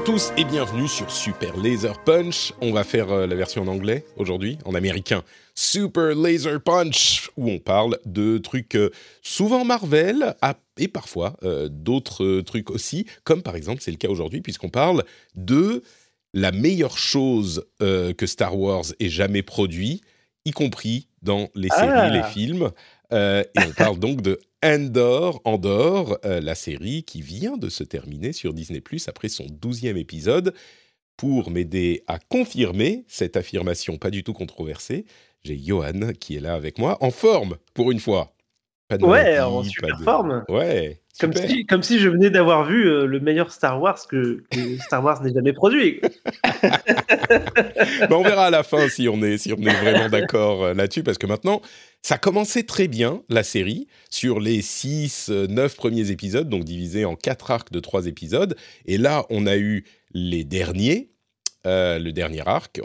à tous et bienvenue sur Super Laser Punch. On va faire euh, la version en anglais aujourd'hui, en américain. Super Laser Punch, où on parle de trucs euh, souvent Marvel et parfois euh, d'autres trucs aussi, comme par exemple c'est le cas aujourd'hui puisqu'on parle de la meilleure chose que Star Wars ait jamais produit, y compris dans les séries, Ah. les films. Euh, et on parle donc de Andor, Andor, euh, la série qui vient de se terminer sur Disney Plus après son douzième épisode. Pour m'aider à confirmer cette affirmation pas du tout controversée, j'ai Johan qui est là avec moi, en forme pour une fois. Pas de Ouais, maladie, en super de- forme. Ouais, Comme si, comme si je venais d'avoir vu euh, le meilleur Star Wars que, que Star Wars n'ait jamais produit. Mais on verra à la fin si on est, si on est vraiment d'accord là-dessus, parce que maintenant, ça commençait très bien, la série, sur les 6, 9 premiers épisodes, donc divisés en 4 arcs de 3 épisodes. Et là, on a eu les derniers, euh, le dernier arc,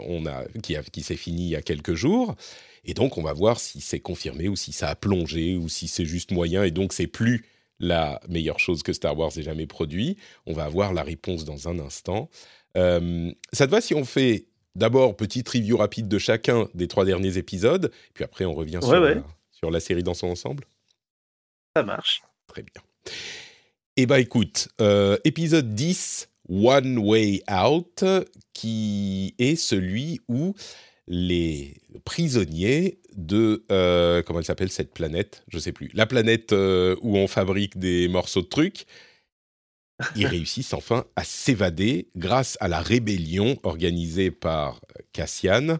qui, s'est fini il y a quelques jours. Et donc, on va voir si c'est confirmé ou si ça a plongé ou si c'est juste moyen et donc c'est plus la meilleure chose que Star Wars ait jamais produit. On va avoir la réponse dans un instant. Euh, ça te va si on fait d'abord petite review rapide de chacun des trois derniers épisodes, puis après on revient sur, Ouais. La, sur la série dans son ensemble Ça marche. Très bien. Eh ben écoute, euh, épisode 10, One Way Out, qui est celui où les prisonniers de... euh, comment elle s'appelle cette planète? Je sais plus. La planète euh, où on fabrique des morceaux de trucs. Ils réussissent enfin à s'évader grâce à la rébellion organisée par Cassian.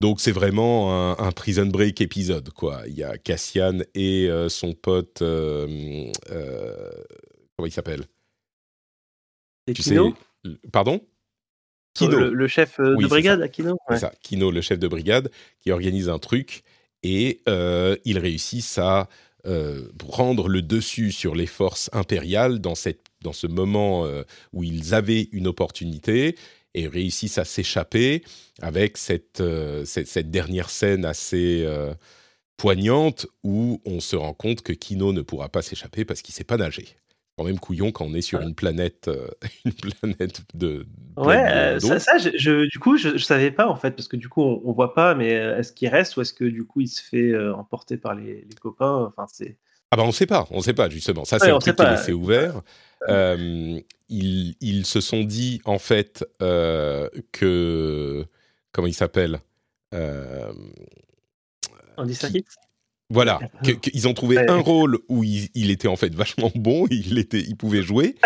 Donc c'est vraiment un, un prison break épisode quoi. Il y a Cassian et euh, son pote euh, euh, comment il s'appelle? Tu Kino, sais Pardon? Kino. le, le chef Oui, de brigade à Kino. Ouais. ça, Kino, le chef de brigade, qui organise un truc et ils réussissent à prendre le dessus sur les forces impériales dans, cette, dans ce moment euh, où ils avaient une opportunité et réussissent à s'échapper avec cette, euh, cette, cette dernière scène assez euh, poignante où on se rend compte que Kino ne pourra pas s'échapper parce qu'il ne sait pas nager. Quand même couillon quand on est sur une planète, euh, une planète de. Ouais, euh, ça, ça, je, je- du coup, je, je savais pas en fait, parce que du coup, on, on voit pas, mais est-ce qu'il reste ou est-ce que du coup, il se fait euh, emporter par les, les copains? Enfin, c'est. Ah bah on sait pas, on sait pas justement. Ça Ouais, c'est un truc qui est laissé ouvert. Euh, ils, ils se sont dit en fait euh, que comment il s'appelle Euh, Andy Serkis? Voilà, que- qu'ils ont trouvé Ouais. un rôle où il, il était en fait vachement bon, il était, il pouvait jouer.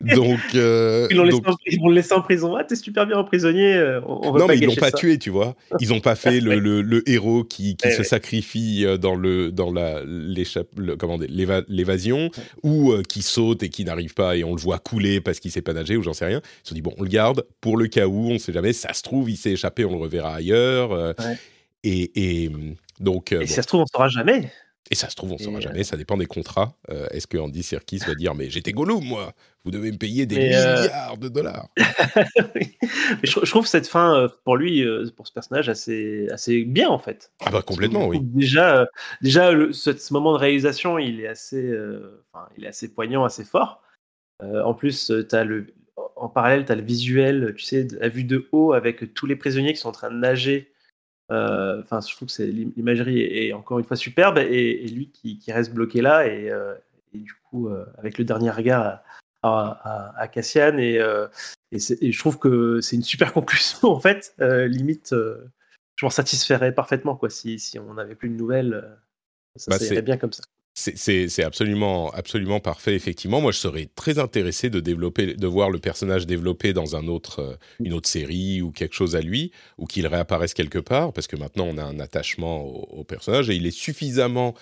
Donc, euh, Ils l'ont laissé, donc- en- ils l'ont laissé en prison. Ah, t'es super bien en prisonnier. euh, On, non, pas mais ils l'ont pas ça. tué, tu vois. Ils ont pas fait le, le- le héros qui, qui Ouais, se ouais. sacrifie euh, dans le dans la l'évasion ou euh, qui saute et qui n'arrive pas et on le voit couler parce qu'il sait pas nager ou j'en sais rien. Ils se dit bon, on le garde pour le cas où, on sait jamais. Ça se trouve, il s'est échappé, on le reverra ailleurs. euh. Et, et, donc euh, Et bon. si ça se trouve, on saura jamais. Et ça se trouve, on ne saura euh, jamais, ça dépend des contrats. Euh, Est-ce que Andy Serkis va dire Mais j'étais Gollum, moi Vous devez me payer des Mais, euh, milliards de dollars Mais je, je trouve cette fin pour lui, pour ce personnage, assez, assez bien en fait. Ah, bah complètement, oui. Déjà, déjà le- ce, ce moment de réalisation, il est assez, enfin, il est assez poignant, assez fort. En plus, t'as le, en parallèle, tu as le visuel, tu sais, la vue de haut avec tous les prisonniers qui sont en train de nager. Euh, Enfin, je trouve que l'imagerie est, est encore une fois superbe et, et lui qui, qui reste bloqué là et, euh, et du coup euh, avec le dernier regard à, à, à- Cassian et, et, c'est- et je trouve que c'est une super conclusion en fait. Limite, je m'en satisferais parfaitement quoi si, si on n'avait plus de nouvelles. ça, Bah, bien comme ça. C'est- absolument, parfait, effectivement. Moi, je serais très intéressé de, voir le personnage développé dans euh, une autre série ou quelque chose à lui, ou qu'il réapparaisse quelque part, parce que maintenant, on a un attachement au, personnage et il est suffisamment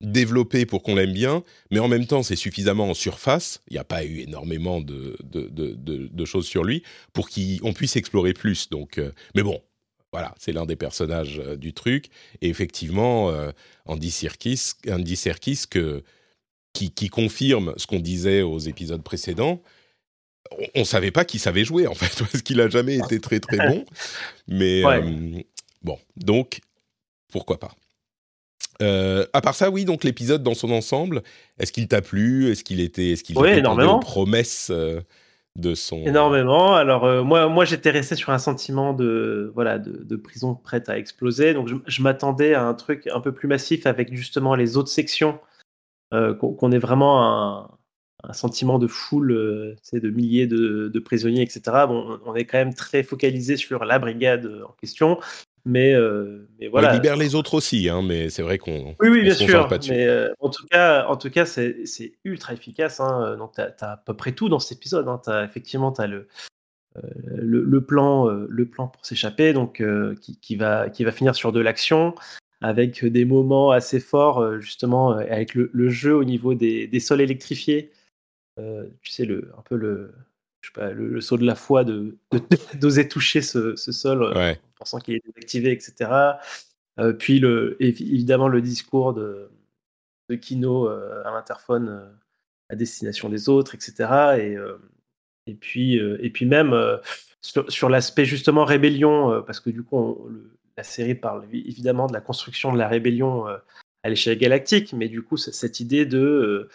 développé pour qu'on l'aime bien, mais en même temps, c'est suffisamment en surface. Il n'y a pas eu énormément de choses sur lui pour qu'on puisse explorer plus. Donc, euh, mais bon, voilà, c'est l'un des personnages euh, du truc. Et effectivement, euh, Andy Serkis, Andy Serkis que, qui, qui confirme ce qu'on disait aux épisodes précédents. On, ne savait pas qu'il savait jouer en fait, parce qu'il a jamais été très très bon. Mais Ouais. euh, bon, donc pourquoi pas. Euh, à part ça, oui, donc l'épisode dans son ensemble, est-ce qu'il t'a plu? Est-ce qu'il était, est-ce qu'il énormément. euh, de son. Énormément. Alors moi, moi j'étais resté sur un sentiment de voilà de, prison prête à exploser. Donc je, m'attendais à un truc un peu plus massif avec justement les autres sections, qu'on ait vraiment un, sentiment de foule, c'est de milliers de, prisonniers, etc. Bon, on est quand même très focalisé sur la brigade en question. Mais, mais voilà. On libère les autres aussi, hein, mais c'est vrai qu'on. Oui, oui, bien sûr. mais en tout cas, en tout cas c'est ultra efficace. Hein. Donc, tu as, à peu près tout dans cet épisode. Hein. As, effectivement, tu as le, le, plan, le plan pour s'échapper, donc qui, qui, va, qui va finir sur de l'action, avec des moments assez forts, justement, avec le, jeu au niveau des, des sols électrifiés. tu sais, le, un peu le, je sais pas, le, saut de la foi de d'oser toucher ce, ce sol en pensant qu'il est désactivé, etc. Euh, puis le, évidemment le discours de, de Kino euh, à l'interphone euh, à destination des autres, etc. Et, et, puis, et puis même sur, l'aspect justement rébellion, parce que du coup la série parle évidemment de la construction de la rébellion à l'échelle galactique, mais du coup cette idée de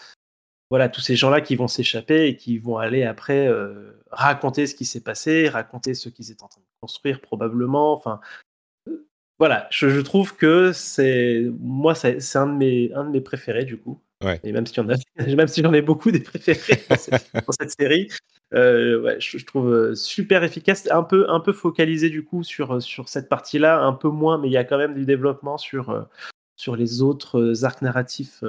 voilà, tous ces gens-là qui vont s'échapper et qui vont aller après euh, raconter ce qui s'est passé, raconter ce qu'ils étaient en train de construire probablement. Enfin, euh, voilà, je, trouve que c'est moi, c'est un de mes un de mes préférés du coup. Et même si j'en même si j'en ai beaucoup des préférés dans cette, série, euh, ouais, je, trouve super efficace, un peu un peu focalisé du coup sur sur cette partie-là, un peu moins, mais il y a quand même du développement sur sur les autres arcs narratifs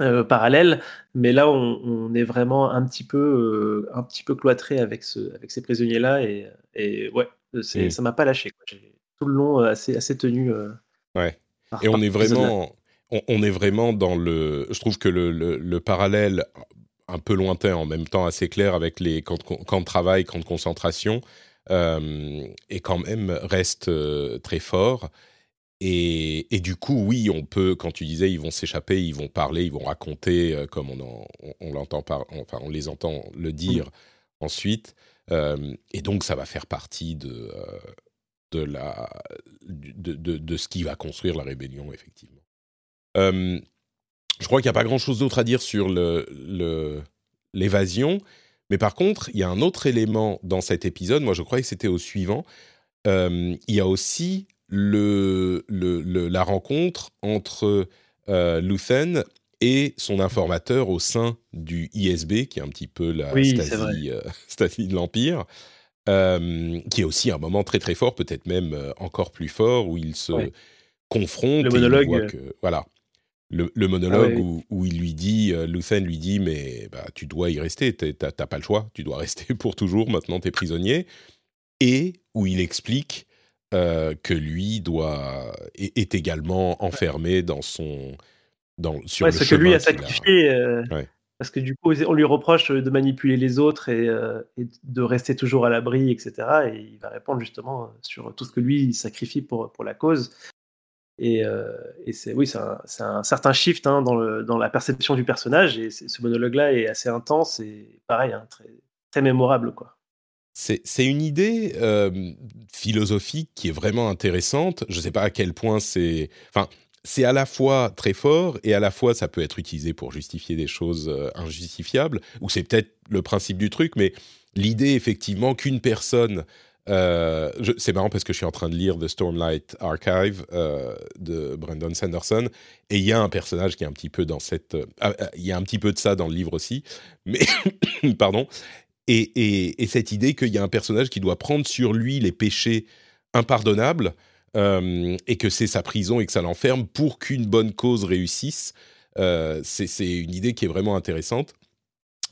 euh, parallèle, mais là on, est vraiment un petit peu, euh, un petit peu cloîtré avec, ce, avec ces prisonniers-là et, et ouais, c'est, mmh. ça m'a pas lâché. J'ai tout le long euh, assez, assez tenu. ouais. et on est vraiment, on, est vraiment dans le. Je trouve que le, le, parallèle un peu lointain, en même temps assez clair avec les camps, de travail, camps de concentration, et quand même reste très fort. Et, du coup, oui, on peut, quand tu disais, ils vont s'échapper, ils vont parler, ils vont raconter, euh, comme on, on, l'entend par, enfin, on les entend le dire mmh. ensuite. Euh, et donc, ça va faire partie de, euh, de, la, de, de, ce qui va construire la rébellion, effectivement. je crois qu'il n'y a pas grand-chose d'autre à dire sur l'évasion. Le, mais par contre, il y a un autre élément dans cet épisode. Moi, je croyais que c'était au suivant. il y a aussi le, le, la rencontre entre euh, Luthen et son informateur au sein du ISB, qui est un petit peu la Stasi, euh, de l'Empire, euh, qui est aussi un moment très très fort, peut-être même encore plus fort, où il se confronte. Le monologue. voilà. Le, monologue ah où, il lui dit, Luthen lui dit, mais bah, tu dois y rester, t'as pas le choix, tu dois rester pour toujours, maintenant t'es prisonnier. Et où il explique euh, que lui doit est, également enfermé dans son dans sur ouais, ce que lui a sacrifié. Euh, parce que du coup, on lui reproche de manipuler les autres et, euh, de rester toujours à l'abri, etc. Et il va répondre justement sur tout ce que lui il sacrifie pour, pour la cause. Et, et c'est oui, c'est un, un, certain shift hein, dans, le, dans, la perception du personnage. Et ce monologue-là est assez intense et pareil, hein, très, très mémorable, quoi. C'est une idée euh, philosophique qui est vraiment intéressante. Je ne sais pas à quel point c'est... Enfin, c'est à la fois très fort et à la fois ça peut être utilisé pour justifier des choses euh, injustifiables, ou c'est peut-être le principe du truc, mais l'idée effectivement qu'une personne... Euh, c'est marrant parce que je suis en train de lire The Stormlight Archive de Brandon Sanderson et il y a un personnage qui est un petit peu dans cette, ah, il y a un petit peu de ça dans le livre aussi, mais pardon, et, cette idée qu'il y a un personnage qui doit prendre sur lui les péchés impardonnables euh, et que c'est sa prison et que ça l'enferme pour qu'une bonne cause réussisse. Euh, c'est une idée qui est vraiment intéressante.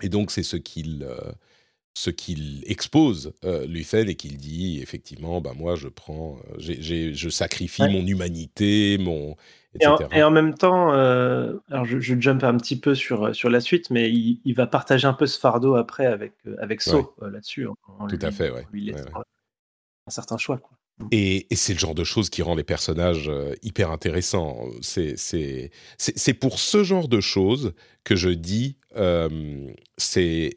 Et donc, c'est ce qu'il euh, ce qu'il expose, euh, Luthen, et qu'il dit effectivement, bah, moi, je prends, je sacrifie mon humanité, mon, et en, même temps, euh, alors je, je, jump un petit peu sur, sur la suite, mais il, va partager un peu ce fardeau après avec, euh, avec So euh, là-dessus. Tout à fait, ouais. un certain choix. Quoi. Mm. Et, c'est le genre de choses qui rend les personnages hyper intéressants. C'est pour ce genre de choses que je dis, c'est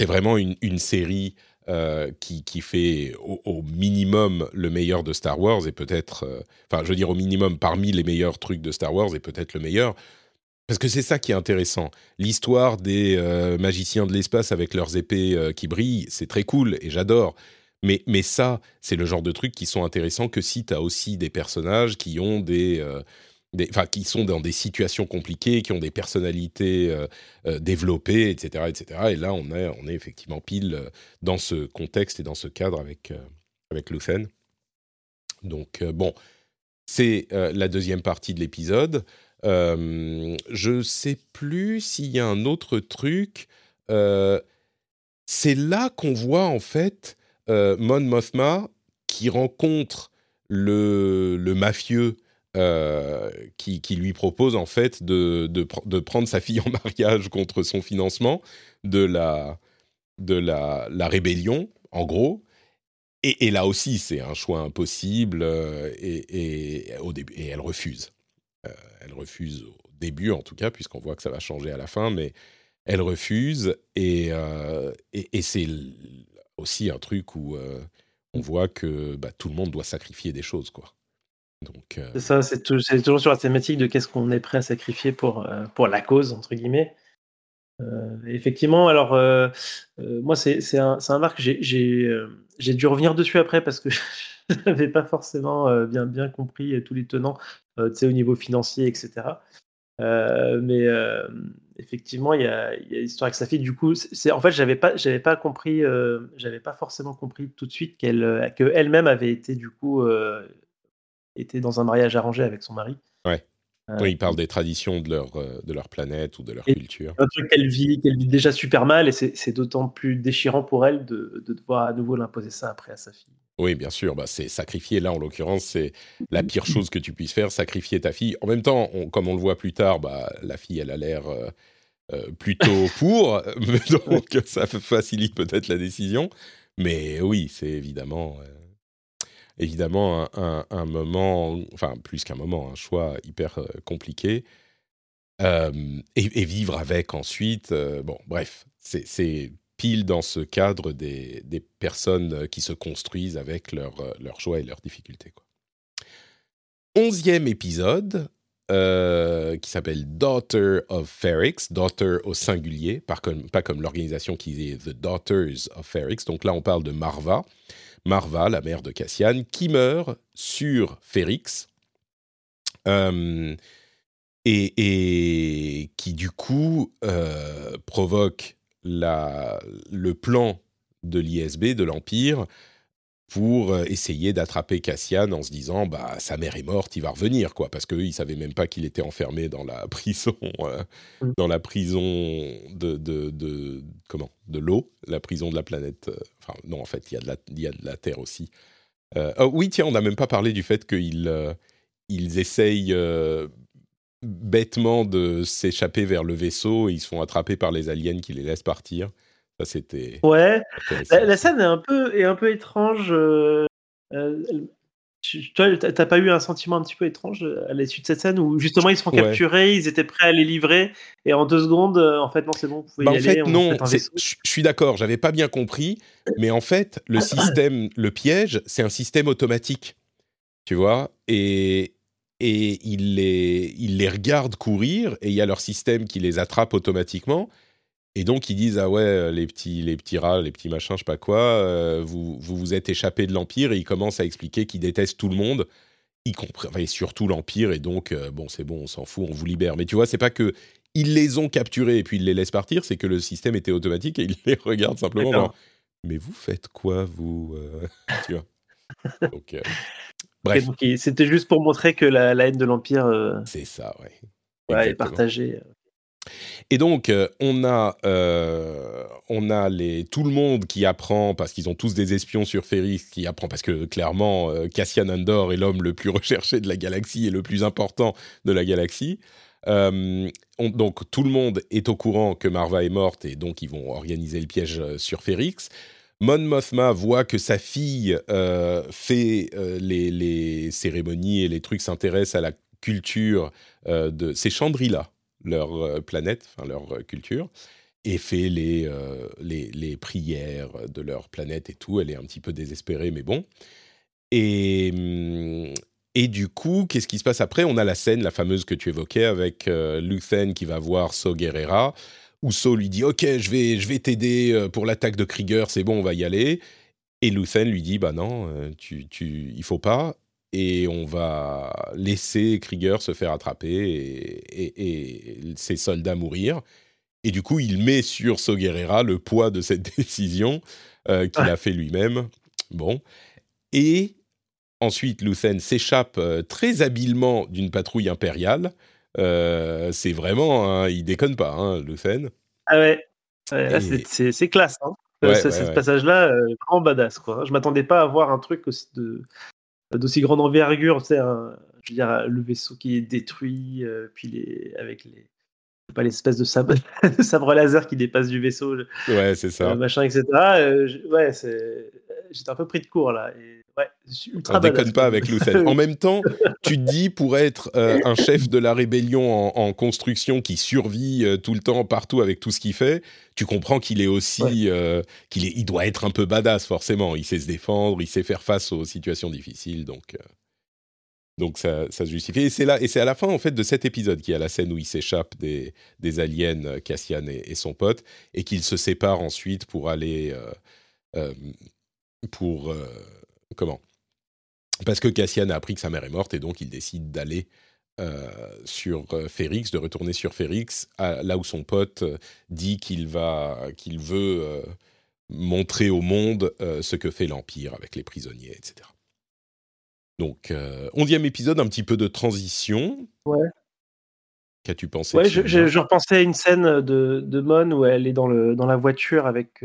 vraiment une, une série euh, qui, fait au, minimum le meilleur de Star Wars et peut-être, euh, enfin, je veux dire au minimum parmi les meilleurs trucs de Star Wars et peut-être le meilleur, parce que c'est ça qui est intéressant. L'histoire des euh, magiciens de l'espace avec leurs épées qui brillent, c'est très cool et j'adore. Mais, mais ça, c'est le genre de trucs qui sont intéressants que si tu as aussi des personnages qui ont des, euh, enfin, qui sont dans des situations compliquées, qui ont des personnalités développées, etc., etc. Et là, on est, on est effectivement pile dans ce contexte et dans ce cadre avec, avec Lucen. Donc, bon, c'est la deuxième partie de l'épisode. Euh, je sais plus s'il y a un autre truc. Euh, c'est là qu'on voit en fait euh, Mon Mothma qui rencontre le, le mafieux euh, qui, lui propose en fait de, prendre sa fille en mariage contre son financement de la, rébellion, en gros. Et, là aussi, c'est un choix impossible et, et, au début, elle refuse. Euh, elle refuse au début, en tout cas, puisqu'on voit que ça va changer à la fin, mais elle refuse. Et, euh, c'est aussi un truc où euh, on voit que bah, tout le monde doit sacrifier des choses, quoi. Donc, C'est ça, c'est, toujours sur la thématique de qu'est-ce qu'on est prêt à sacrifier pour, pour la cause, entre guillemets. effectivement, alors, moi, c'est, c'est, un, c'est un arc, j'ai, j'ai, j'ai dû revenir dessus après parce que je n'avais pas forcément bien, bien compris tous les tenants. Euh, au niveau financier, etc. Euh, mais euh, effectivement, il y a, l'histoire avec sa fille. Du coup, c'est en fait, j'avais pas, j'avais pas compris, j'avais pas forcément compris tout de suite qu'elle, que elle-même avait été du coup, était dans un mariage arrangé avec son mari. Ouais. Oui, il parle des traditions de leur, de leur planète ou de leur culture. Un truc qu'elle vit, qu'elle vit déjà super mal, et c'est d'autant plus déchirant pour elle de, de devoir à nouveau l'imposer ça après à sa fille. Oui, bien sûr, bah, c'est sacrifier. Là, en l'occurrence, c'est la pire chose que tu puisses faire, sacrifier ta fille. En même temps, comme on le voit plus tard, bah, la fille, elle a l'air euh, euh, plutôt pour, donc ça facilite peut-être la décision. Mais oui, c'est évidemment, euh, évidemment un, moment, enfin plus qu'un moment, un choix hyper compliqué. Et, et, vivre avec ensuite, bon, bref, c'est pile dans ce cadre des, des, personnes qui se construisent avec leurs leur joie et leurs difficultés. Quoi. Onzième épisode, euh, qui s'appelle Daughter of Ferrix, Daughter au singulier, pas comme, pas comme l'organisation qui est The Daughters of Ferrix. Donc là, on parle de Marva. Marva, la mère de Cassian, qui meurt sur Ferrix. Euh, et, qui du coup euh, provoque le plan de l'ISB, de l'Empire, pour euh, essayer d'attraper Cassian en se disant bah sa mère est morte, il va revenir quoi parce qu'ils savaient même pas qu'il était enfermé dans la prison euh, mm. dans la prison de, de, de comment? De l'eau, la prison de la planète. Euh, enfin non en fait il y a de la il y a de la terre aussi. Oh, oui tiens on n'a même pas parlé du fait qu'ils ils essayent bêtement de s'échapper vers le vaisseau et ils se font attraper par les aliens qui les laissent partir. Ça, c'était. Ouais. La, scène est un peu, est un peu étrange. Euh, euh, toi, t'as pas eu un sentiment un petit peu étrange à l'issue de cette scène où justement ils se font capturer, ils étaient prêts à les livrer et en deux secondes, euh, en fait, non, c'est bon, vous pouvez bah, y en Fait, non, je suis d'accord, j'avais pas bien compris, mais en fait, le système, le piège, c'est un système automatique, tu vois, et, et ils les, ils les regardent courir et il y a leur système qui les attrape automatiquement. Et donc ils disent ah ouais les petits les petits rats les petits machins je sais pas quoi euh, vous, vous vous êtes échappés de l'empire. Et ils commencent à expliquer qu'ils détestent tout le monde y compris et surtout l'empire. Et donc euh, bon c'est bon on s'en fout on vous libère. Mais tu vois c'est pas que ils les ont capturés et puis ils les laissent partir c'est que le système était automatique et ils les regardent simplement mais vous faites quoi vous euh, tu vois? Donc Bref. C'était juste pour montrer que la, haine de l'Empire euh, c'est ça, ouais. ouais est partagée. Euh. Et donc, euh, on a, on a les, tout le monde qui apprend, parce qu'ils ont tous des espions sur Ferris, qui apprend, parce que clairement, Cassian Andor est l'homme le plus recherché de la galaxie et le plus important de la galaxie. donc, tout le monde est au courant que Marva est morte, et donc ils vont organiser le piège sur Ferrix. Mon Mothma voit que sa fille euh, fait euh, les, cérémonies et les trucs s'intéressent à la culture euh, de ces Chandrila, leur planète, enfin leur culture, et fait les, les, les, prières de leur planète et tout. Elle est un petit peu désespérée, mais bon. Et, hum, Et du coup, qu'est-ce qui se passe après? On a la scène, la fameuse que tu évoquais, avec euh, Luthen qui va voir So Guerrera, où So lui dit Ok, je vais, je vais t'aider euh, pour l'attaque de Krieger, c'est bon, on va y aller. Et Luthen lui dit Bah non, euh, tu, tu, il faut pas. Et on va laisser Krieger se faire attraper et, et, ses soldats mourir. Et du coup, il met sur So Guerrera le poids de cette décision qu'il a fait lui-même. Bon. Et Ensuite, Luthen s'échappe euh, très habilement d'une patrouille impériale. Euh, c'est vraiment, hein, il déconne pas, hein, Luthen. Ah ouais, c'est classe. Hein. Euh, ce passage-là, grand badass. Quoi. Je m'attendais pas à voir un truc aussi de d'aussi grande envergure. Tu je veux dire, le vaisseau qui est détruit, puis les, avec les pas l'espèce de sabre, sabre laser qui dépasse du vaisseau. Ouais, c'est ça. machin, etc. ouais, j'étais un peu pris de court là. Et on déconne pas avec Luthen. en même temps, tu te dis, pour être euh, un chef de la rébellion en, construction qui survit euh, tout le temps, partout, avec tout ce qu'il fait, tu comprends qu'il est aussi... Euh, qu'il est, il doit être un peu badass, forcément. Il sait se défendre, il sait faire face aux situations difficiles, donc... donc ça, ça, se justifie. Et c'est là, et c'est à la fin en fait de cet épisode qu'il y a la scène où il s'échappe des, des aliens, Cassian et, son pote, et qu'il se sépare ensuite pour aller pour comment? Parce que Cassian a appris que sa mère est morte et donc il décide d'aller euh, sur euh, Férix, de retourner sur Férix, là où son pote euh, dit qu'il va, qu'il veut montrer au monde ce que fait l'Empire avec les prisonniers, etc. Donc, onzième épisode, un petit peu de transition. Ouais. Qu'as-tu pensé Ouais, je, je, repensais à une scène de, de Mon où elle est dans, le, dans la voiture avec,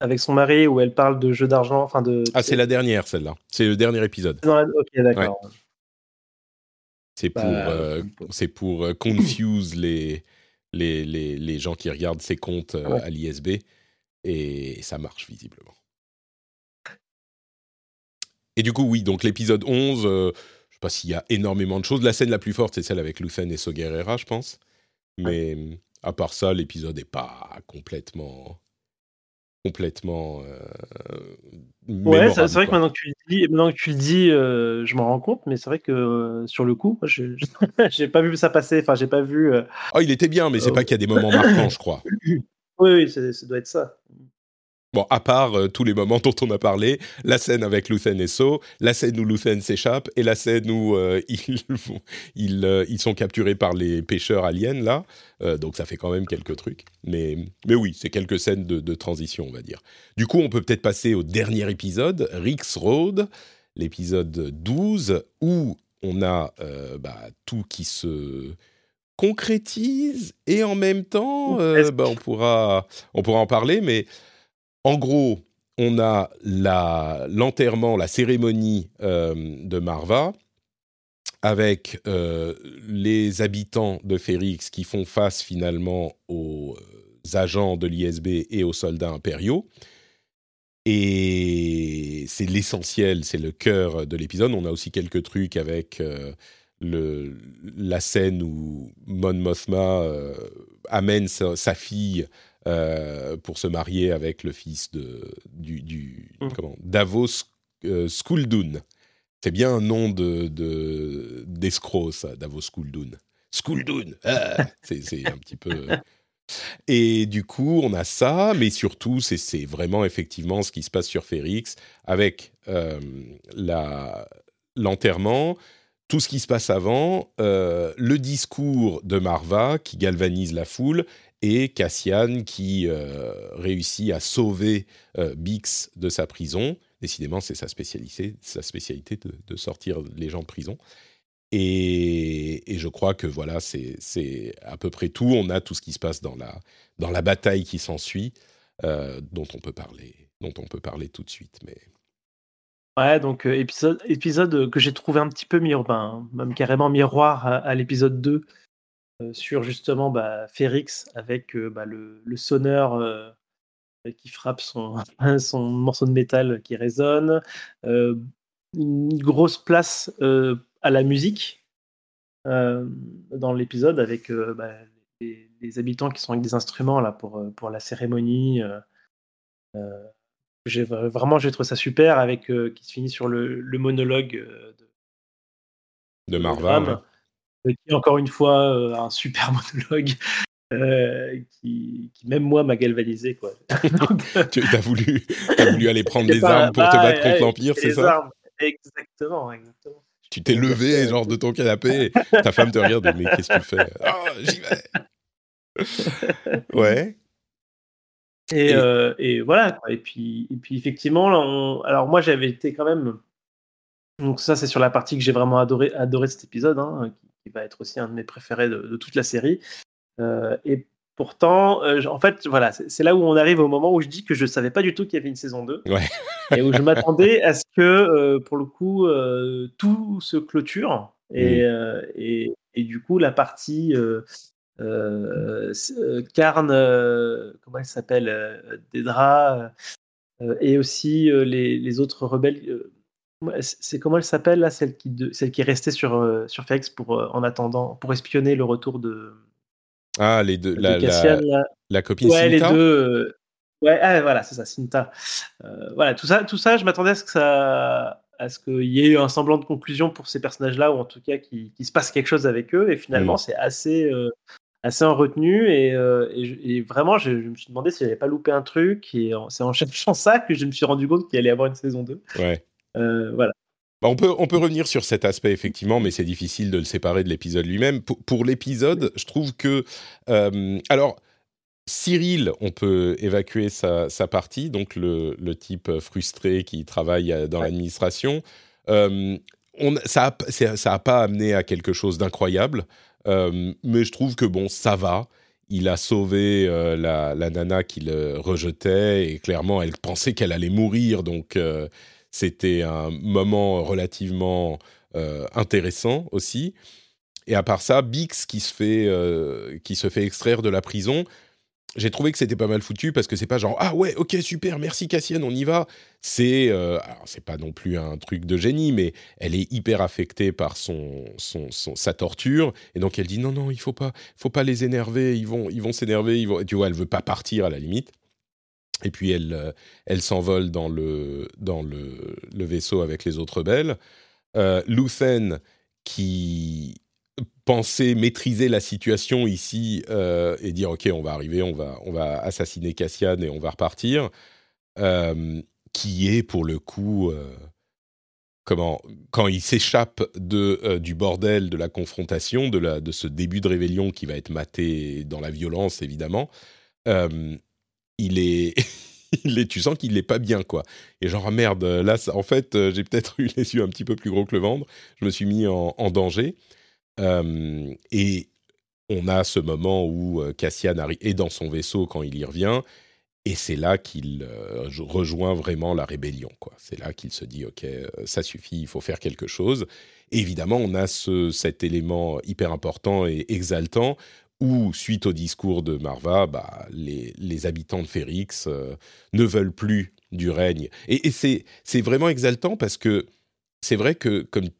avec son mari où elle parle de jeux d'argent. Enfin de, ah, c'est la dernière, celle-là. C'est le dernier épisode. Ok, d'accord. C'est pour, bah, euh, c'est pour euh, confuse les, les, les, les, gens qui regardent ses comptes euh, à l'ISB. Et ça marche visiblement. Et du coup, oui, donc l'épisode 11, je sais pas s'il y a énormément de choses. La scène la plus forte, c'est celle avec Luthen et Soguerera, je pense. Mais à part ça, l'épisode n'est pas complètement complètement. Euh, ouais, c'est vrai que maintenant que tu le dis, maintenant que tu le dis euh, je m'en rends compte, mais c'est vrai que euh, sur le coup, je j'ai pas vu ça passer. Enfin, j'ai pas vu. Oh, il était bien, mais c'est pas qu'il y a des moments marquants, je crois. Oui, oui, ça doit être ça. Bon, à part euh, tous les moments dont on a parlé, la scène avec Luthen et So, la scène où Luthen s'échappe et la scène où euh, ils, ils, euh, ils, sont capturés par les pêcheurs aliens, là. donc ça fait quand même quelques trucs. Mais, mais oui, c'est quelques scènes de, de, transition, on va dire. Du coup, on peut peut-être passer au dernier épisode, Rick's Road, l'épisode 12, où on a bah, tout qui se concrétise et en même temps, bah, on, pourra, on pourra en parler, mais en gros, on a l'enterrement, la, cérémonie euh, de Marva, avec euh, les habitants de Férix qui font face finalement aux euh, agents de l'ISB et aux soldats impériaux. Et c'est l'essentiel, c'est le cœur de l'épisode. On a aussi quelques trucs avec la scène où Mon Mothma amène sa fille pour se marier avec le fils de, du, du mmh. comment, Davos euh, Skuldun. C'est bien un nom de, d'escroc, ça, Davos Skuldun. Skuldun ah, c'est, un petit peu... Et du coup, on a ça, mais surtout, c'est, vraiment effectivement ce qui se passe sur Férix, avec euh, l'enterrement, tout ce qui se passe avant, le discours de Marva qui galvanise la foule, et Cassian qui euh, réussit à sauver euh, Bix de sa prison. Décidément, c'est sa spécialité, sa spécialité de, sortir les gens de prison. Et, je crois que voilà, c'est à peu près tout. On a tout ce qui se passe dans la, dans la bataille qui s'ensuit, euh, dont on peut parler, dont on peut parler tout de suite. Mais Ouais, donc épisode, épisode que j'ai trouvé un petit peu miroir, même carrément miroir à l'épisode 2, euh, sur justement bah, Férix avec euh, bah, le, sonneur euh, qui frappe son, son morceau de métal qui résonne, une grosse place à la musique dans l'épisode avec bah, les, habitants qui sont avec des instruments là pour, pour la cérémonie. j'ai vraiment j'ai trouvé ça super avec qui se finit sur le, le monologue de, de Marva. Qui encore une fois un super monologue euh, qui, même moi m'a galvanisé. Quoi. tu as voulu, as voulu aller prendre des armes pour te battre contre l'Empire, c'est ça? Exactement, exactement. Tu t'es levé, genre, de ton canapé, ta femme te regarde, mais qu'est-ce que tu fais? Oh, j'y vais Ouais. Et, et... Euh, et, voilà. Et puis, et puis effectivement, alors moi j'avais été quand même. Donc ça, c'est sur la partie que j'ai vraiment adoré, adoré cet épisode, hein, qui, va être aussi un de mes préférés de, de toute la série. Euh, et pourtant, euh, en fait, voilà, c'est là où on arrive au moment où je dis que je savais pas du tout qu'il y avait une saison 2. et où je m'attendais à ce que, euh, pour le coup, tout se clôture. Et, mmh. et, et, du coup, la partie Carne, comment elle s'appelle Dedra, et aussi les, les, autres rebelles. C'est comment elle s'appelle là, celle qui, de, celle qui est restée sur, sur Fex pour, en attendant, pour espionner le retour de, ah, les deux. La, la, la, copine ouais, les deux. Euh, ouais, ah, voilà, c'est ça, Cinta. Euh, voilà, tout ça, tout ça, je m'attendais à ce que ça, à ce qu'il y ait eu un semblant de conclusion pour ces personnages-là, ou en tout cas qu'il se passe quelque chose avec eux. Et finalement, mm. c'est assez, euh, assez en retenue. Et, et, vraiment, je, me suis demandé si j'avais pas loupé un truc. Et c'est en cherchant ça que je me suis rendu compte qu'il allait y avoir une saison 2. Ouais. Voilà. Bah, on, peut, on peut revenir sur cet aspect, effectivement, mais c'est difficile de le séparer de l'épisode lui-même. Pour, l'épisode, je trouve que... Euh, alors, Cyril, on peut évacuer sa, partie, donc le, type frustré qui travaille dans l'administration. Euh, ça n'a pas amené à quelque chose d'incroyable, euh, mais je trouve que, bon, ça va il a sauvé la, la, nana qu'il rejetait et clairement elle pensait qu'elle allait mourir donc c'était un moment relativement euh, intéressant aussi. Et à part ça, Bix qui se fait, euh, qui se fait extraire de la prison, j'ai trouvé que c'était pas mal foutu parce que c'est pas genre ah ouais ok super merci Cassienne on y va. C'est euh, c'est pas non plus un truc de génie mais elle est hyper affectée par son, son, sa torture. Et donc elle dit non non il faut pas faut pas les énerver ils vont ils vont s'énerver tu vois elle veut pas partir à la limite et puis elle, euh, elle s'envole dans, le, dans le, vaisseau avec les autres rebelles. Euh, Luthen, qui pensait maîtriser la situation ici euh, et dire ok on va arriver, on va, on va assassiner Cassian et on va repartir, euh, qui est pour le coup comment quand il s'échappe de du bordel de la confrontation, de, la, de ce début de rébellion qui va être maté dans la violence évidemment il est, il est tu sens qu'il n'est pas bien, quoi. Et genre, merde, là, en fait, euh, j'ai peut-être eu les yeux un petit peu plus gros que le ventre. Je me suis mis en, danger. Euh, et on a ce moment où euh, Cassian est dans son vaisseau quand il y revient. Et c'est là qu'il rejoint vraiment la rébellion. quoi. C'est là qu'il se dit, OK, ça suffit, il faut faire quelque chose. évidemment, on a ce, cet élément hyper important et exaltant où, suite au discours de Marva, bah, les, habitants de Férix euh, ne veulent plus du règne. Et, c'est, vraiment exaltant parce que c'est vrai que comme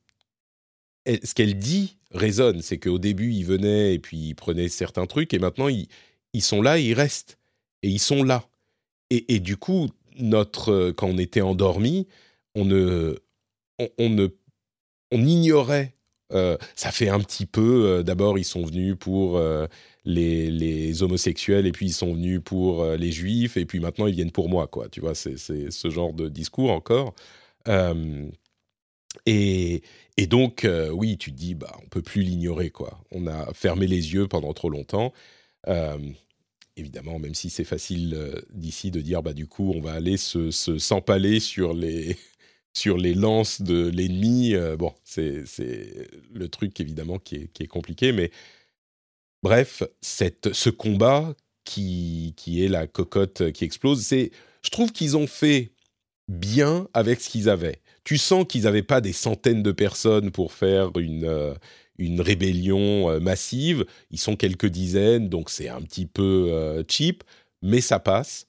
ce qu'elle dit résonne, c'est qu'au début, ils venaient et puis ils prenaient certains trucs, et maintenant, ils, sont là et ils restent. Et ils sont là. Et, du coup, notre, quand on était endormi, on ne, on ne, on ignorait euh, ça fait un petit peu. Euh, d'abord, ils sont venus pour euh, les, homosexuels, et puis ils sont venus pour les juifs, et puis maintenant ils viennent pour moi, quoi. Tu vois, c'est ce genre de discours encore. Et, donc, oui, tu te dis, bah, on peut plus l'ignorer, quoi. On a fermé les yeux pendant trop longtemps. évidemment, même si c'est facile d'ici de dire, bah, du coup, on va aller se s'empaler sur les sur les lances de l'ennemi. Euh, bon, c'est le truc évidemment qui est, compliqué, mais bref, ce combat qui, est la cocotte qui explose, c'est, je trouve qu'ils ont fait bien avec ce qu'ils avaient. Tu sens qu'ils n'avaient pas des centaines de personnes pour faire une, euh, rébellion euh, massive. Ils sont quelques dizaines, donc c'est un petit peu cheap, mais ça passe.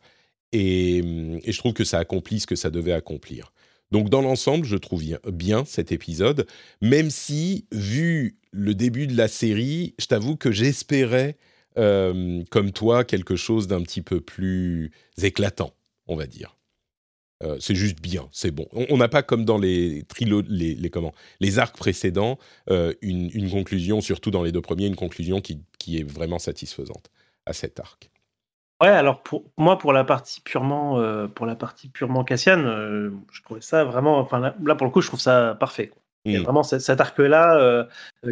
Et, je trouve que ça accomplit ce que ça devait accomplir. Donc dans l'ensemble, je trouve bien cet épisode, même si, vu le début de la série, je t'avoue que j'espérais, euh, comme toi, quelque chose d'un petit peu plus éclatant, on va dire. Euh, c'est juste bien, c'est bon. On n'a pas comme dans les, trilo les, comment, les arcs précédents euh, une, conclusion, surtout dans les deux premiers, une conclusion qui, est vraiment satisfaisante à cet arc. Ouais, alors pour moi, pour la partie purement, euh, pour la partie purement Cassian, euh, je trouvais ça vraiment. Enfin là, là, pour le coup, je trouve ça parfait. Quoi. A vraiment cet, arc-là, euh,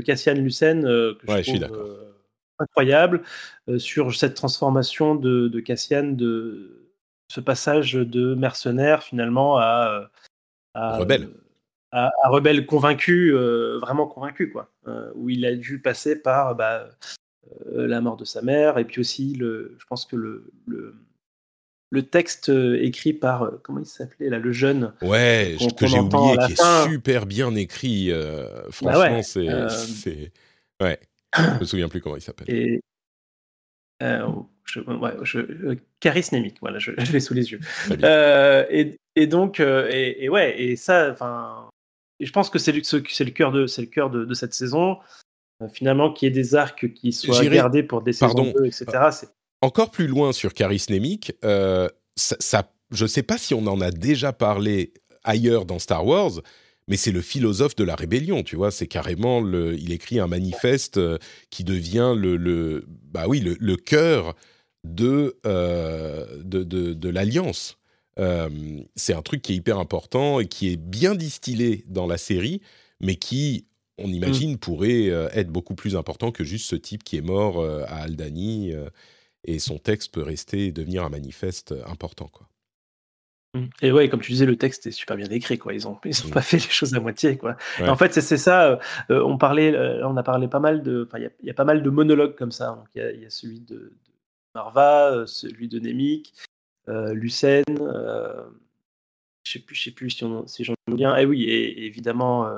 Cassian Lucen, que je ouais, trouve je incroyable sur cette transformation de, de Cassian de ce passage de mercenaire finalement à, à rebelle. À, à, rebelle convaincu, euh, vraiment convaincu, quoi. Euh, où il a dû passer par bah, euh, la mort de sa mère, et puis aussi, le, je pense que le, le, le texte écrit par, comment il s'appelait là, le jeune. Ouais, qu que j'ai oublié, qui fin. est super bien écrit. franchement, bah ouais, c'est. Ouais, je me souviens plus comment il s'appelle. Et, euh, je, ouais, je, euh, charismémique, voilà, je, je l'ai sous les yeux. Euh, et, et, donc, euh, et, et, ouais, et ça, enfin, je pense que c'est le, c'est le cœur de, c'est le cœur de, de cette saison. Euh, finalement, qu'il y ait des arcs qui soient gardés pour des Pardon. saisons 2, etc. C'est... Encore plus loin sur charismémique, ça, ça, je ne sais pas si on en a déjà parlé ailleurs dans Star Wars, mais c'est le philosophe de la rébellion, tu vois. C'est carrément le, il écrit un manifeste qui devient le, le bah oui, le, le cœur de, euh, de, de, de l'alliance. Euh, c'est un truc qui est hyper important et qui est bien distillé dans la série, mais qui, on imagine, mmh. pourrait euh, être beaucoup plus important que juste ce type qui est mort euh, à Aldani et son texte peut rester et devenir un manifeste important, quoi. Mmh. Et ouais, comme tu disais, le texte est super bien écrit, quoi. Ils ont, ils ont mmh. pas fait les choses à moitié, quoi. Ouais. En fait, c'est ça. Euh, on parlait, euh, on a parlé pas mal de, il y, y, a pas mal de monologues comme ça. Il y, y, a celui de, de Marva, euh, celui de Nemik, euh, Lucène. Euh, je sais plus, je sais plus si, si j'en souviens. Et oui, et, et évidemment.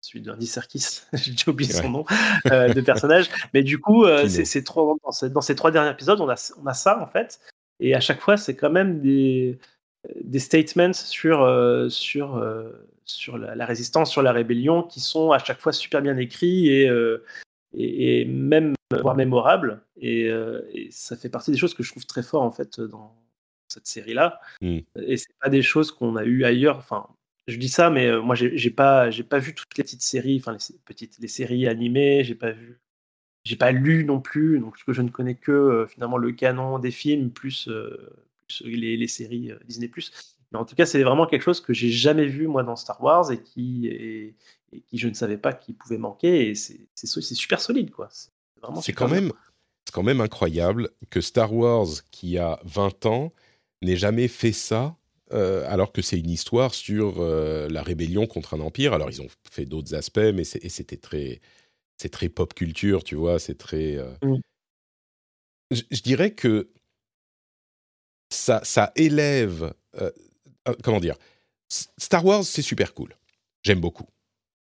Celui d'Andy Serkis, j'ai oublié son nom de personnage, mais du coup, c'est trop dans, ces, dans ces trois derniers épisodes, on a, on a ça en fait, et à chaque fois, c'est quand même des, des statements sur, euh, sur, euh, sur la, la, résistance, sur la rébellion, qui sont à chaque fois super bien écrits et, euh, et, et même, voire mémorables. Et, et, ça fait partie des choses que je trouve très fort en fait dans cette série-là. Mm. Et c'est pas des choses qu'on a eu ailleurs. Enfin, je dis ça, mais moi j'ai pas, j'ai pas vu toutes les petites séries, enfin les petites, les séries animées, j'ai pas vu j'ai pas lu non plus, donc que je ne connais que euh, finalement le canon des films plus, euh, plus les, les, séries euh, Disney+. Mais en tout cas, c'est vraiment quelque chose que j'ai jamais vu moi dans Star Wars et qui, et, et qui je ne savais pas qu'il pouvait manquer. Et c'est super solide, quoi. C'est quand même, c'est quand même incroyable que Star Wars, qui a 20 ans, n'ait jamais fait ça. Euh, alors que c'est une histoire sur euh, la rébellion contre un empire. Alors ils ont fait d'autres aspects, mais c'était très, c'est très pop culture, tu vois, c'est très. Euh... Je, je, dirais que ça, ça élève. Comment dire Star Wars, c'est super cool. J'aime beaucoup.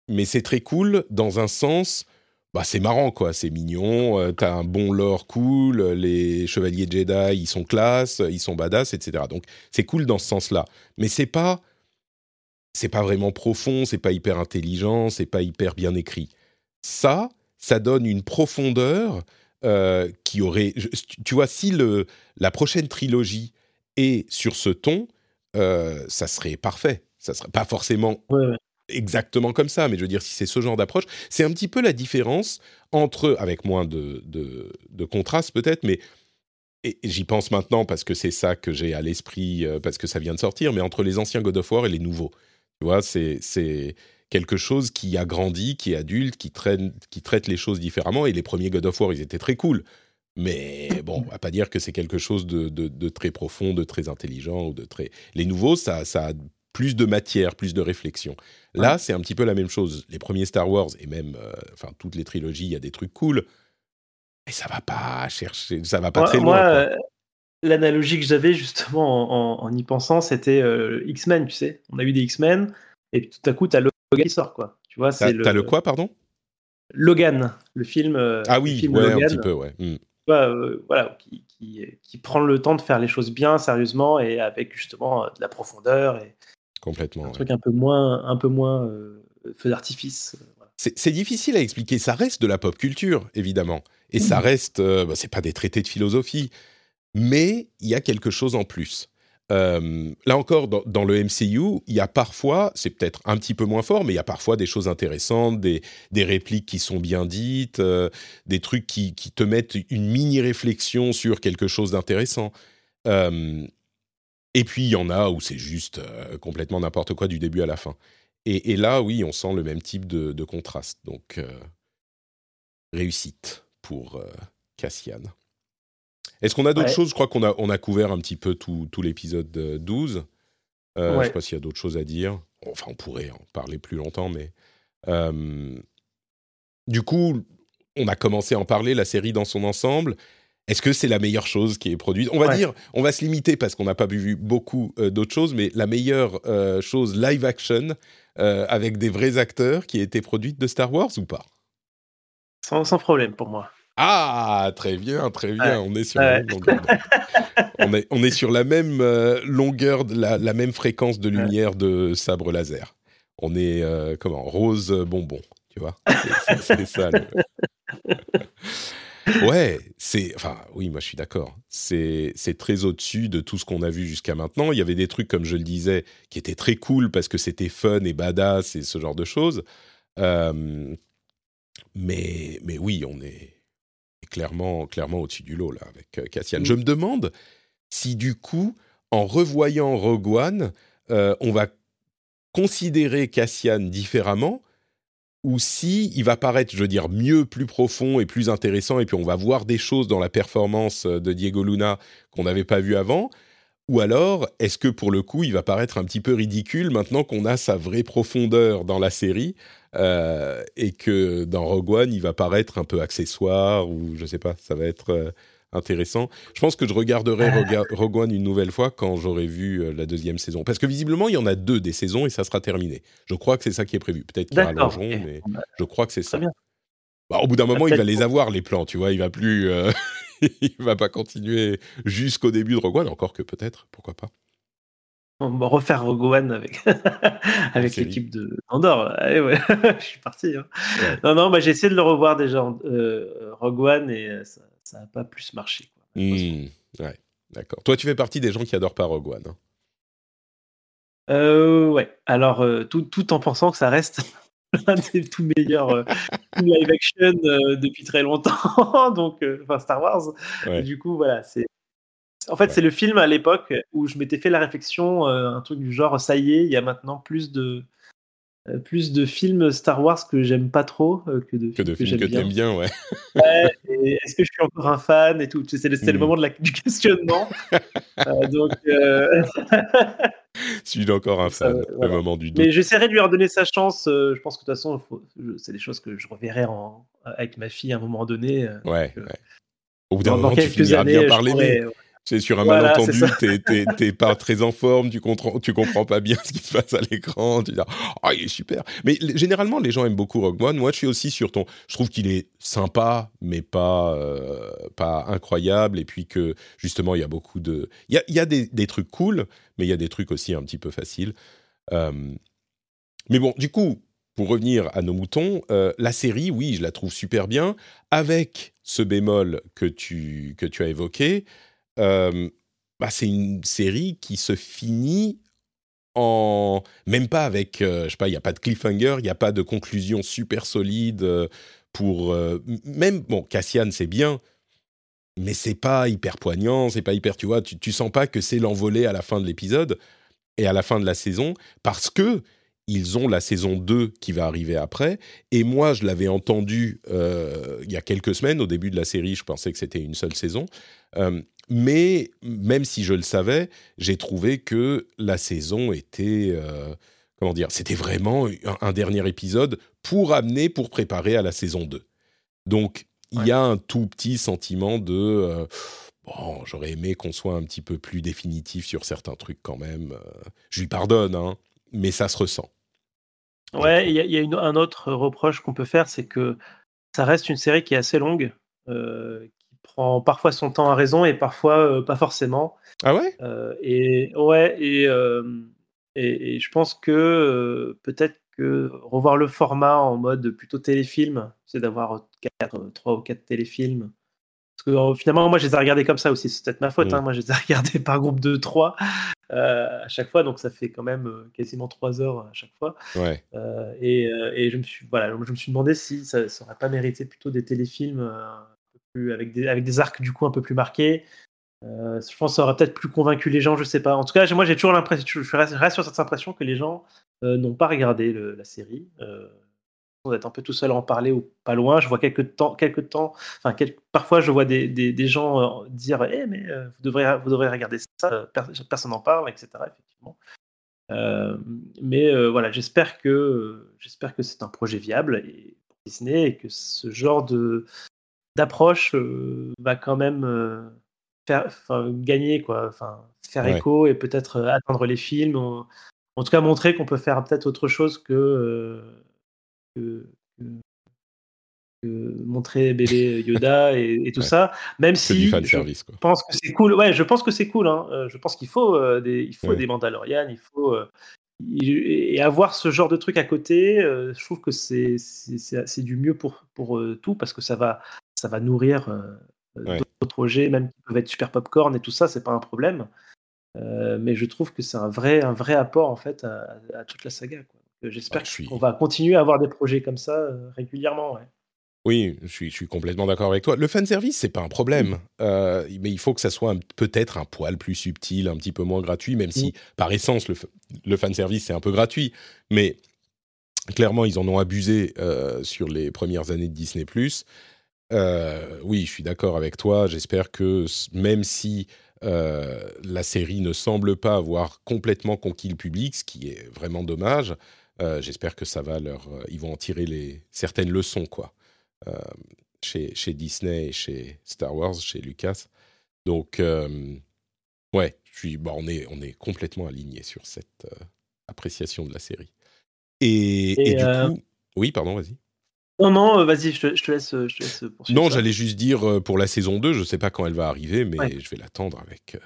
Mais c'est très cool dans un sens. Bah, c'est marrant, quoi. C'est mignon. Euh, T'as un bon lore cool. Les chevaliers Jedi, ils sont classe, ils sont badass, etc. Donc, c'est cool dans ce sens-là. Mais c'est pas. C'est pas vraiment profond, c'est pas hyper intelligent, c'est pas hyper bien écrit ça, ça donne une profondeur euh, qui aurait. Tu vois, si le, la prochaine trilogie est sur ce ton, euh, ça serait parfait. Ça serait pas forcément. Exactement comme ça, mais je veux dire, si c'est ce genre d'approche, c'est un petit peu la différence entre, avec moins de, de, contraste peut-être, mais j'y pense maintenant parce que c'est ça que j'ai à l'esprit, euh, parce que ça vient de sortir, mais entre les anciens God of War et les nouveaux. Tu vois, c'est quelque chose qui a grandi, qui est adulte, qui traite, qui traite les choses différemment. Et les premiers God of War, ils étaient très cool. Mais bon, on va pas dire que c'est quelque chose de, de, de, très profond, de très intelligent ou de très. Les nouveaux, ça, ça a plus de matière, plus de réflexion. Là, ouais. c'est un petit peu la même chose. Les premiers Star Wars et même, euh, enfin, toutes les trilogies, il y a des trucs cool. Mais ça va pas chercher, ça va pas très loin. Moi, euh, l'analogie que j'avais justement en, en, en, y pensant, c'était euh, X-Men, tu sais. On a eu des X-Men et tout à coup, tu as Logan qui sort, quoi. Tu vois, c'est le... T'as le quoi, pardon? Logan, le film. Ah oui, film ouais, Logan, un petit peu, ouais. Mm. Bah, euh, voilà, qui, qui, qui, prend le temps de faire les choses bien, sérieusement, et avec justement de la profondeur et complètement un ouais. truc un peu moins, un peu moins euh, feu d'artifice. Voilà. C'est difficile à expliquer. Ça reste de la pop culture, évidemment, et mmh. ça reste, bah, c'est pas des traités de philosophie, mais il y a quelque chose en plus. Euh, là encore, dans, le MCU, il y a parfois, c'est peut-être un petit peu moins fort, mais il y a parfois des choses intéressantes, des, des répliques qui sont bien dites, euh, des trucs qui, qui, te mettent une mini-réflexion sur quelque chose d'intéressant. Euh, et puis, il y en a où c'est juste complètement n'importe quoi du début à la fin. Et, là, oui, on sent le même type de, de contraste. Donc, réussite pour Cassian. Est-ce qu'on a d'autres choses? Je crois qu'on a, on a couvert un petit peu tout, tout l'épisode 12. Euh, Je ne sais pas s'il y a d'autres choses à dire. Enfin, on pourrait en parler plus longtemps, mais. Euh, du coup, on a commencé à en parler, la série dans son ensemble. Est-ce que c'est la meilleure chose qui est produite? On va dire, on va se limiter parce qu'on n'a pas vu beaucoup euh, d'autres choses, mais la meilleure euh, chose live action avec des vrais acteurs qui a été produite de Star Wars ou pas? Sans, sans, problème pour moi. Ah, très bien, très bien. On est sur la même longueur. on, est, on est sur la même euh, longueur, de la, la, même fréquence de lumière de sabre laser. On est euh, comment? Rose bonbon, tu vois? C'est ça. ouais, c'est. Enfin, oui, moi je suis d'accord. C'est très au-dessus de tout ce qu'on a vu jusqu'à maintenant. Il y avait des trucs, comme je le disais, qui étaient très cool parce que c'était fun et badass et ce genre de choses. Euh, mais, mais oui, on est, clairement, clairement au-dessus du lot là avec euh, Cassian. Mm. Je me demande si du coup, en revoyant Rogue One, euh, on va considérer Cassian différemment ou si il va paraître, je veux dire, mieux, plus profond et plus intéressant, et puis on va voir des choses dans la performance euh, de Diego Luna qu'on n'avait pas vu avant, ou alors est-ce que pour le coup il va paraître un petit peu ridicule maintenant qu'on a sa vraie profondeur dans la série euh, et que dans Rogue One, il va paraître un peu accessoire ou je sais pas, ça va être euh, intéressant. Je pense que je regarderai Rogue One une nouvelle fois quand j'aurai vu euh, la deuxième saison. Parce que visiblement, il y en a deux des saisons et ça sera terminé. Je crois que c'est ça qui est prévu. Peut-être qu'ils rallongeront, mais je crois que c'est ça. Bah, au bout d'un moment, il va les avoir, les plans, tu vois. Il va plus. il va pas continuer jusqu'au début de Rogue One, encore que peut-être, pourquoi pas on va refaire Rogue One avec, avec l'équipe de Andorre. Allez, ouais, je suis parti. Hein. Non, non, bah, j'ai essayé de le revoir déjà, euh, Rogue One, et euh, ça n'a pas plus marché. Quoi, mmh, ouais, d'accord. Toi, tu fais partie des gens qui adorent pas Rogue One. Hein. Euh, ouais, alors tout, tout, en pensant que ça reste l'un des tout meilleurs live action depuis très longtemps, donc enfin Star Wars. du coup, voilà, c'est en fait, c'est le film à l'époque où je m'étais fait la réflexion, euh, un truc du genre, ça y est, il y a maintenant plus de, euh, plus de films Star Wars que j'aime pas trop euh, que de, que de films que, tu aimes bien, ouais. Est-ce que je suis encore un fan et tout? C'est le, le, hmm. moment de la, du questionnement. donc. Suis-je encore un fan Le moment du doute. Mais j'essaierai de lui redonner sa chance. je pense que de toute façon, c'est des choses que je reverrai en, avec ma fille à un moment donné. ouais, ouais. Au bout d'un moment, tu finiras bien parler. C'est sur un malentendu, t'es pas très en forme, tu comprends, tu comprends pas bien ce qui se passe à l'écran. Tu dis ah il est super. Mais généralement les gens aiment beaucoup Rogue One. Moi je suis aussi sur ton. Je trouve qu'il est sympa, mais pas euh, pas incroyable. Et puis que justement il y a beaucoup de, il y a, y a des, des, trucs cool, mais il y a des trucs aussi un petit peu faciles. Euh, mais bon, du coup, pour revenir à nos moutons, euh, la série, oui, je la trouve super bien, avec ce bémol que tu, que tu as évoqué, euh, bah, c'est une série qui se finit en même pas avec euh, je sais pas il y a pas de cliffhanger il y a pas de conclusion super solide euh, pour même bon Cassian c'est bien mais c'est pas hyper poignant c'est pas hyper tu vois tu, tu sens pas que c'est l'envolée à la fin de l'épisode et à la fin de la saison parce que ils ont la saison 2 qui va arriver après. Et moi, je l'avais entendu il y a quelques semaines, au début de la série, je pensais que c'était une seule saison. Mais même si je le savais, j'ai trouvé que la saison était, euh, comment dire, c'était vraiment un, dernier épisode pour amener, pour préparer à la saison 2. Donc, il y a un tout petit sentiment de, euh, bon, j'aurais aimé qu'on soit un petit peu plus définitif sur certains trucs quand même. Euh, je lui pardonne, hein, mais ça se ressent. Ouais, il y a, un autre reproche qu'on peut faire, c'est que ça reste une série qui est assez longue, prend parfois son temps à raison et parfois euh, pas forcément. Ah ouais? Euh, Et ouais, euh, et, et, je pense que peut-être que revoir le format en mode plutôt téléfilm, c'est d'avoir trois ou quatre téléfilms. Parce que finalement, moi, je les ai regardés comme ça aussi. C'est peut-être ma faute. Hein, moi, je les ai regardés par groupe de trois. à chaque fois, donc ça fait quand même quasiment trois heures à chaque fois. Ouais. et, et je me suis voilà, je me suis demandé si ça n'aurait pas mérité plutôt des téléfilms avec des arcs du coup un peu plus marqués. je pense que ça aurait peut-être plus convaincu les gens, je sais pas. En tout cas, moi j'ai toujours l'impression, je reste, sur cette impression que les gens n'ont pas regardé la série d'être un peu tout seul à en parler ou pas loin. Je vois quelques temps, quelques temps, enfin, parfois je vois des, gens euh, dire Eh, mais euh, vous, devrez, vous devrez regarder ça, euh, personne n'en parle, etc. Effectivement. mais voilà, j'espère que, j'espère que c'est un projet viable et, pour Disney et que ce genre de, d'approche va quand même faire, gagner, quoi, enfin, faire écho et peut-être atteindre les films. en tout cas, montrer qu'on peut faire peut-être autre chose que que, montrer bébé Yoda et, tout ça, même si je pense que c'est cool. Ouais, je pense que c'est cool. Hein. Euh, je pense qu'il faut euh, des, il faut des Mandalorians, il faut euh, et avoir ce genre de truc à côté. je trouve que c'est c'est du mieux pour pour tout parce que ça va ça va nourrir d'autres projets, même qui peuvent être super popcorn et tout ça, c'est pas un problème. mais je trouve que c'est un vrai un vrai apport en fait à, toute la saga. J'espère bah, qu'on va continuer à avoir des projets comme ça euh, régulièrement. Oui, je suis, je suis complètement d'accord avec toi. Le fan service, c'est pas un problème, euh, mais il faut que ça soit peut-être un poil plus subtil, un petit peu moins gratuit, même si par essence le, le fan service c'est un peu gratuit. Mais clairement, ils en ont abusé euh, sur les premières années de Disney+. Oui, je suis d'accord avec toi. J'espère que même si la série ne semble pas avoir complètement conquis le public, ce qui est vraiment dommage, euh, j'espère que ça va leur, euh, ils vont en tirer les certaines leçons quoi. Euh, chez, chez, Disney et chez Star Wars, chez Lucas. Donc ouais, je suis, bah, on est on est complètement aligné sur cette appréciation de la série. Et, et, du coup, oui, pardon, vas-y. Non, non, vas-y, je, te, laisse, je te laisse poursuivre. Non, j'allais juste dire pour la saison 2, je ne sais pas quand elle va arriver, mais je vais l'attendre avec,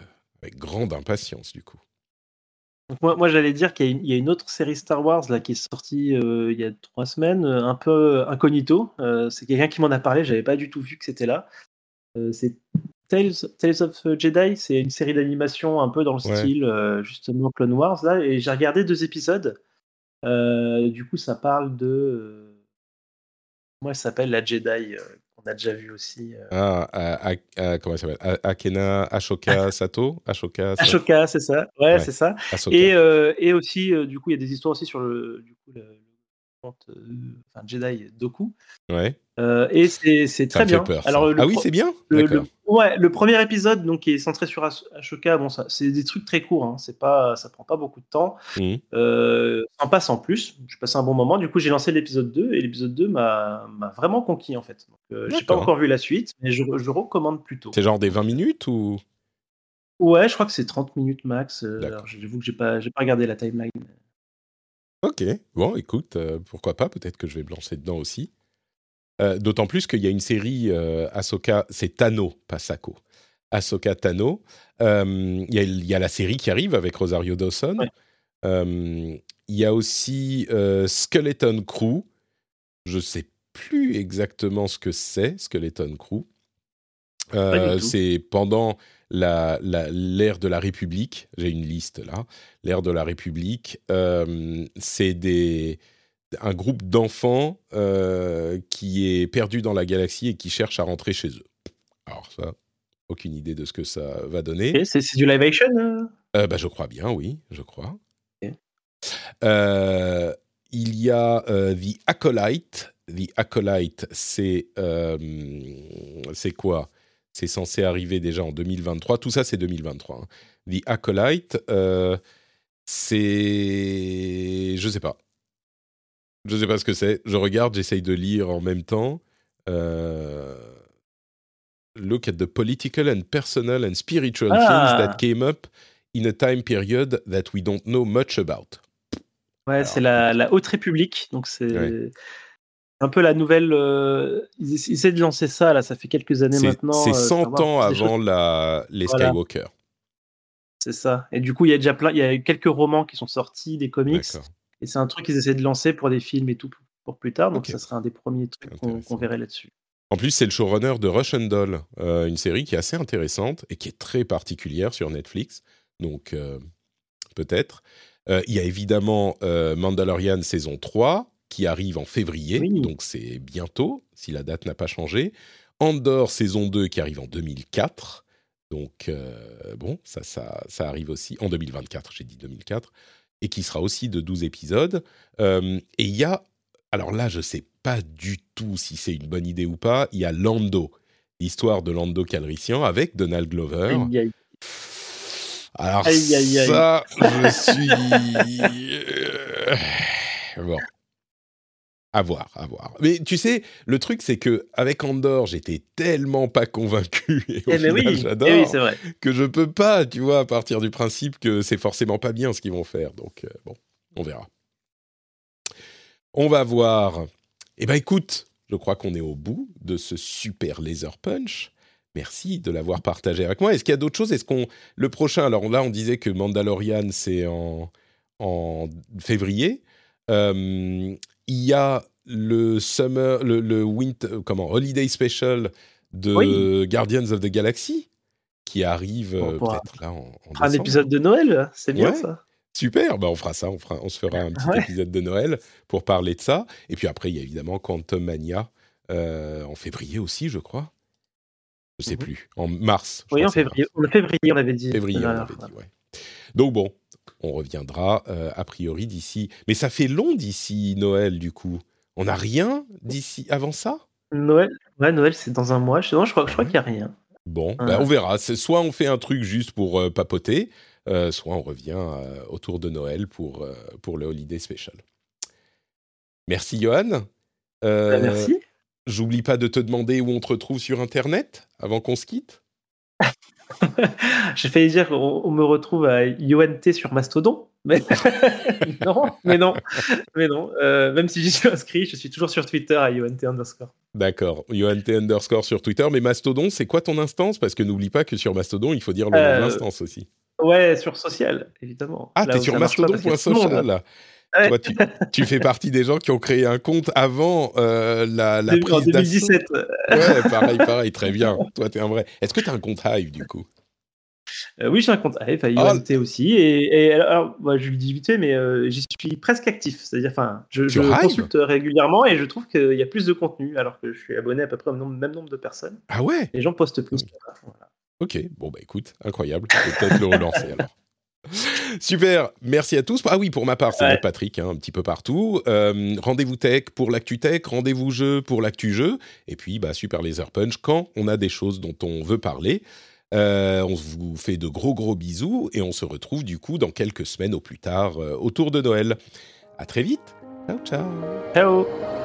avec grande impatience, du coup moi, j'allais dire qu'il y, a une autre série Star Wars là, qui est sortie euh, il y a trois semaines, euh, un peu incognito. Euh, c'est quelqu'un qui m'en a parlé, j'avais pas du tout vu que c'était là. c'est Tales, Tales, of Jedi, c'est une série d'animation un peu dans le style justement Clone Wars là, et j'ai regardé deux épisodes. du coup, ça parle de. Moi, elle s'appelle la Jedi on a déjà vu aussi. Euh, ah, comment ça s'appelle? Akena Ashoka Sato? Ashoka, Ashoka c'est ça. Ouais, c'est ça. Et, euh, et aussi, euh, du coup, il y a des histoires aussi sur le, du coup, le, Jedi Doku. Ouais. Euh, et c'est très bien. Alors, ah oui, c'est bien. Le, ouais, le premier épisode donc qui est centré sur Ashoka, bon, c'est des trucs très courts. Hein, c'est pas, ça prend pas beaucoup de temps. Mmh. Euh, en passe en plus. Je passe un bon moment. Du coup, j'ai lancé l'épisode 2 et l'épisode 2 m'a vraiment conquis en fait. Euh, j'ai pas encore vu la suite, mais je, je recommande plutôt. C'est genre des 20 minutes ou? Ouais, je crois que c'est 30 minutes max. J'avoue que j'ai pas, pas regardé la timeline. Ok, bon, écoute, euh, pourquoi pas, peut-être que je vais me lancer dedans aussi. Euh, d'autant plus qu'il y a une série euh, Ahsoka, c'est Tano, pas Sako. Ahsoka Tano. Il y, a la série qui arrive avec Rosario Dawson. Il y a aussi Skeleton Crew. Je sais plus exactement ce que c'est, Skeleton Crew. c'est pendant l'ère la, de la République. J'ai une liste là. L'ère de la République, euh, c'est des un groupe d'enfants euh, qui est perdu dans la galaxie et qui cherche à rentrer chez eux. Alors ça, aucune idée de ce que ça va donner. c'est du live action euh? bah, Je crois bien, oui, je crois. il y a The Acolyte. The Acolyte, c'est c'est quoi? C'est censé arriver déjà en 2023. Tout ça, c'est 2023. Hein. The Acolyte, euh, c'est. Je sais pas. Je sais pas ce que c'est. Je regarde, j'essaye de lire en même temps. Euh, look at the political and personal and spiritual things ah. that came up in a time period that we don't know much about. Ouais, c'est la, la, Haute République. Donc, c'est un peu la nouvelle. Euh, ils, essaient de lancer ça, là, ça fait quelques années maintenant. C'est 100 euh, ans avant la, les Skywalker. C'est ça. Et du coup, il y a déjà plein, il y a quelques romans qui sont sortis, des comics. Et c'est un truc qu'ils essaient de lancer pour des films et tout pour plus tard. Donc, ça serait un des premiers trucs qu'on verrait là-dessus. En plus, c'est le showrunner de Russian Doll, euh, une série qui est assez intéressante et qui est très particulière sur Netflix. Donc, peut-être. Euh, il y a évidemment euh, Mandalorian saison 3 qui arrive en février, donc c'est bientôt, si la date n'a pas changé. Andor saison 2 qui arrive en 2004. Donc, euh, bon, ça, ça, ça, arrive aussi en 2024, j'ai dit 2004, et qui sera aussi de 12 épisodes. et il y a, alors là, je ne sais pas du tout si c'est une bonne idée ou pas, il y a Lando, l'histoire de Lando Calrissian avec Donald Glover. Alors ça, je suis... Euh, bon. À voir, à voir. Mais tu sais, le truc, c'est que avec Andorre, j'étais tellement pas convaincu, et au eh oui, j'adore, eh que je peux pas, tu vois, partir du principe que c'est forcément pas bien ce qu'ils vont faire. Donc, euh, bon, on verra. On va voir. Eh ben, écoute, je crois qu'on est au bout de ce super laser punch. Merci de l'avoir partagé avec moi. Est-ce qu'il y a d'autres choses? Est-ce qu'on le prochain Alors là, on disait que Mandalorian c'est en en février. Euh, il y a le summer, le, winter, comment Holiday Special de Guardians of the Galaxy qui arrive euh, peut-être là en, Un épisode de Noël, c'est bien ça. Super, bah on fera ça, on, fera, on se fera un petit épisode de Noël pour parler de ça. Et puis après, il y a évidemment Quantum Mania euh, en février aussi, je crois. Je sais mhm. plus. En mars. Oui, en février. En février, on avait dit. Février, on avait dit, ouais. Donc bon, on reviendra euh, a priori d'ici. Mais ça fait long d'ici Noël, du coup. On n'a rien d'ici avant ça? Noël, ouais, Noël, c'est dans un mois. Je, je crois, je crois qu'il n'y a rien. Bon, bah, on verra. Soit on fait un truc juste pour euh, papoter, euh, soit on revient autour de Noël pour, pour le Holiday Special. Merci, Johan. Bah, merci. J'oublie pas de te demander où on te retrouve sur Internet avant qu'on se quitte? J'ai failli dire qu'on me retrouve à UNT sur Mastodon, mais non, mais non, mais non. Euh, même si j'y suis inscrit, je suis toujours sur Twitter à UNT underscore. D'accord, UNT underscore sur Twitter, mais Mastodon, c'est quoi ton instance? Parce que n'oublie pas que sur Mastodon, il faut dire le nom euh, l'instance aussi. Ouais, sur social, évidemment. Ah, t'es sur mastodon.social tu, fais partie des gens qui ont créé un compte avant euh, la, la prise En 2017. Ouais, pareil, pareil, très bien. Toi, t'es un vrai. Est-ce que tu as un compte Hive, du coup? Euh, oui, j'ai un compte Hive, à ah. aussi. Et, alors, je le dis vite fait, mais euh, j'y suis presque actif. C'est-à-dire, enfin, je, je consulte régulièrement et je trouve qu'il y a plus de contenu, alors que je suis abonné à peu près au même nombre de personnes. Ah ouais? Les gens postent plus. Ok, bon, bah écoute, incroyable. peut-être le relancer alors. Super, merci à tous. Ah oui, pour ma part, c'est Patrick, hein, un petit peu partout. Euh, rendez-vous tech pour l'actu tech, rendez-vous jeu pour l'actu jeu, et puis bah, Super Laser Punch quand on a des choses dont on veut parler. Euh, on vous fait de gros gros bisous et on se retrouve du coup dans quelques semaines au plus tard euh, autour de Noël. À très vite. Ciao ciao. Ciao.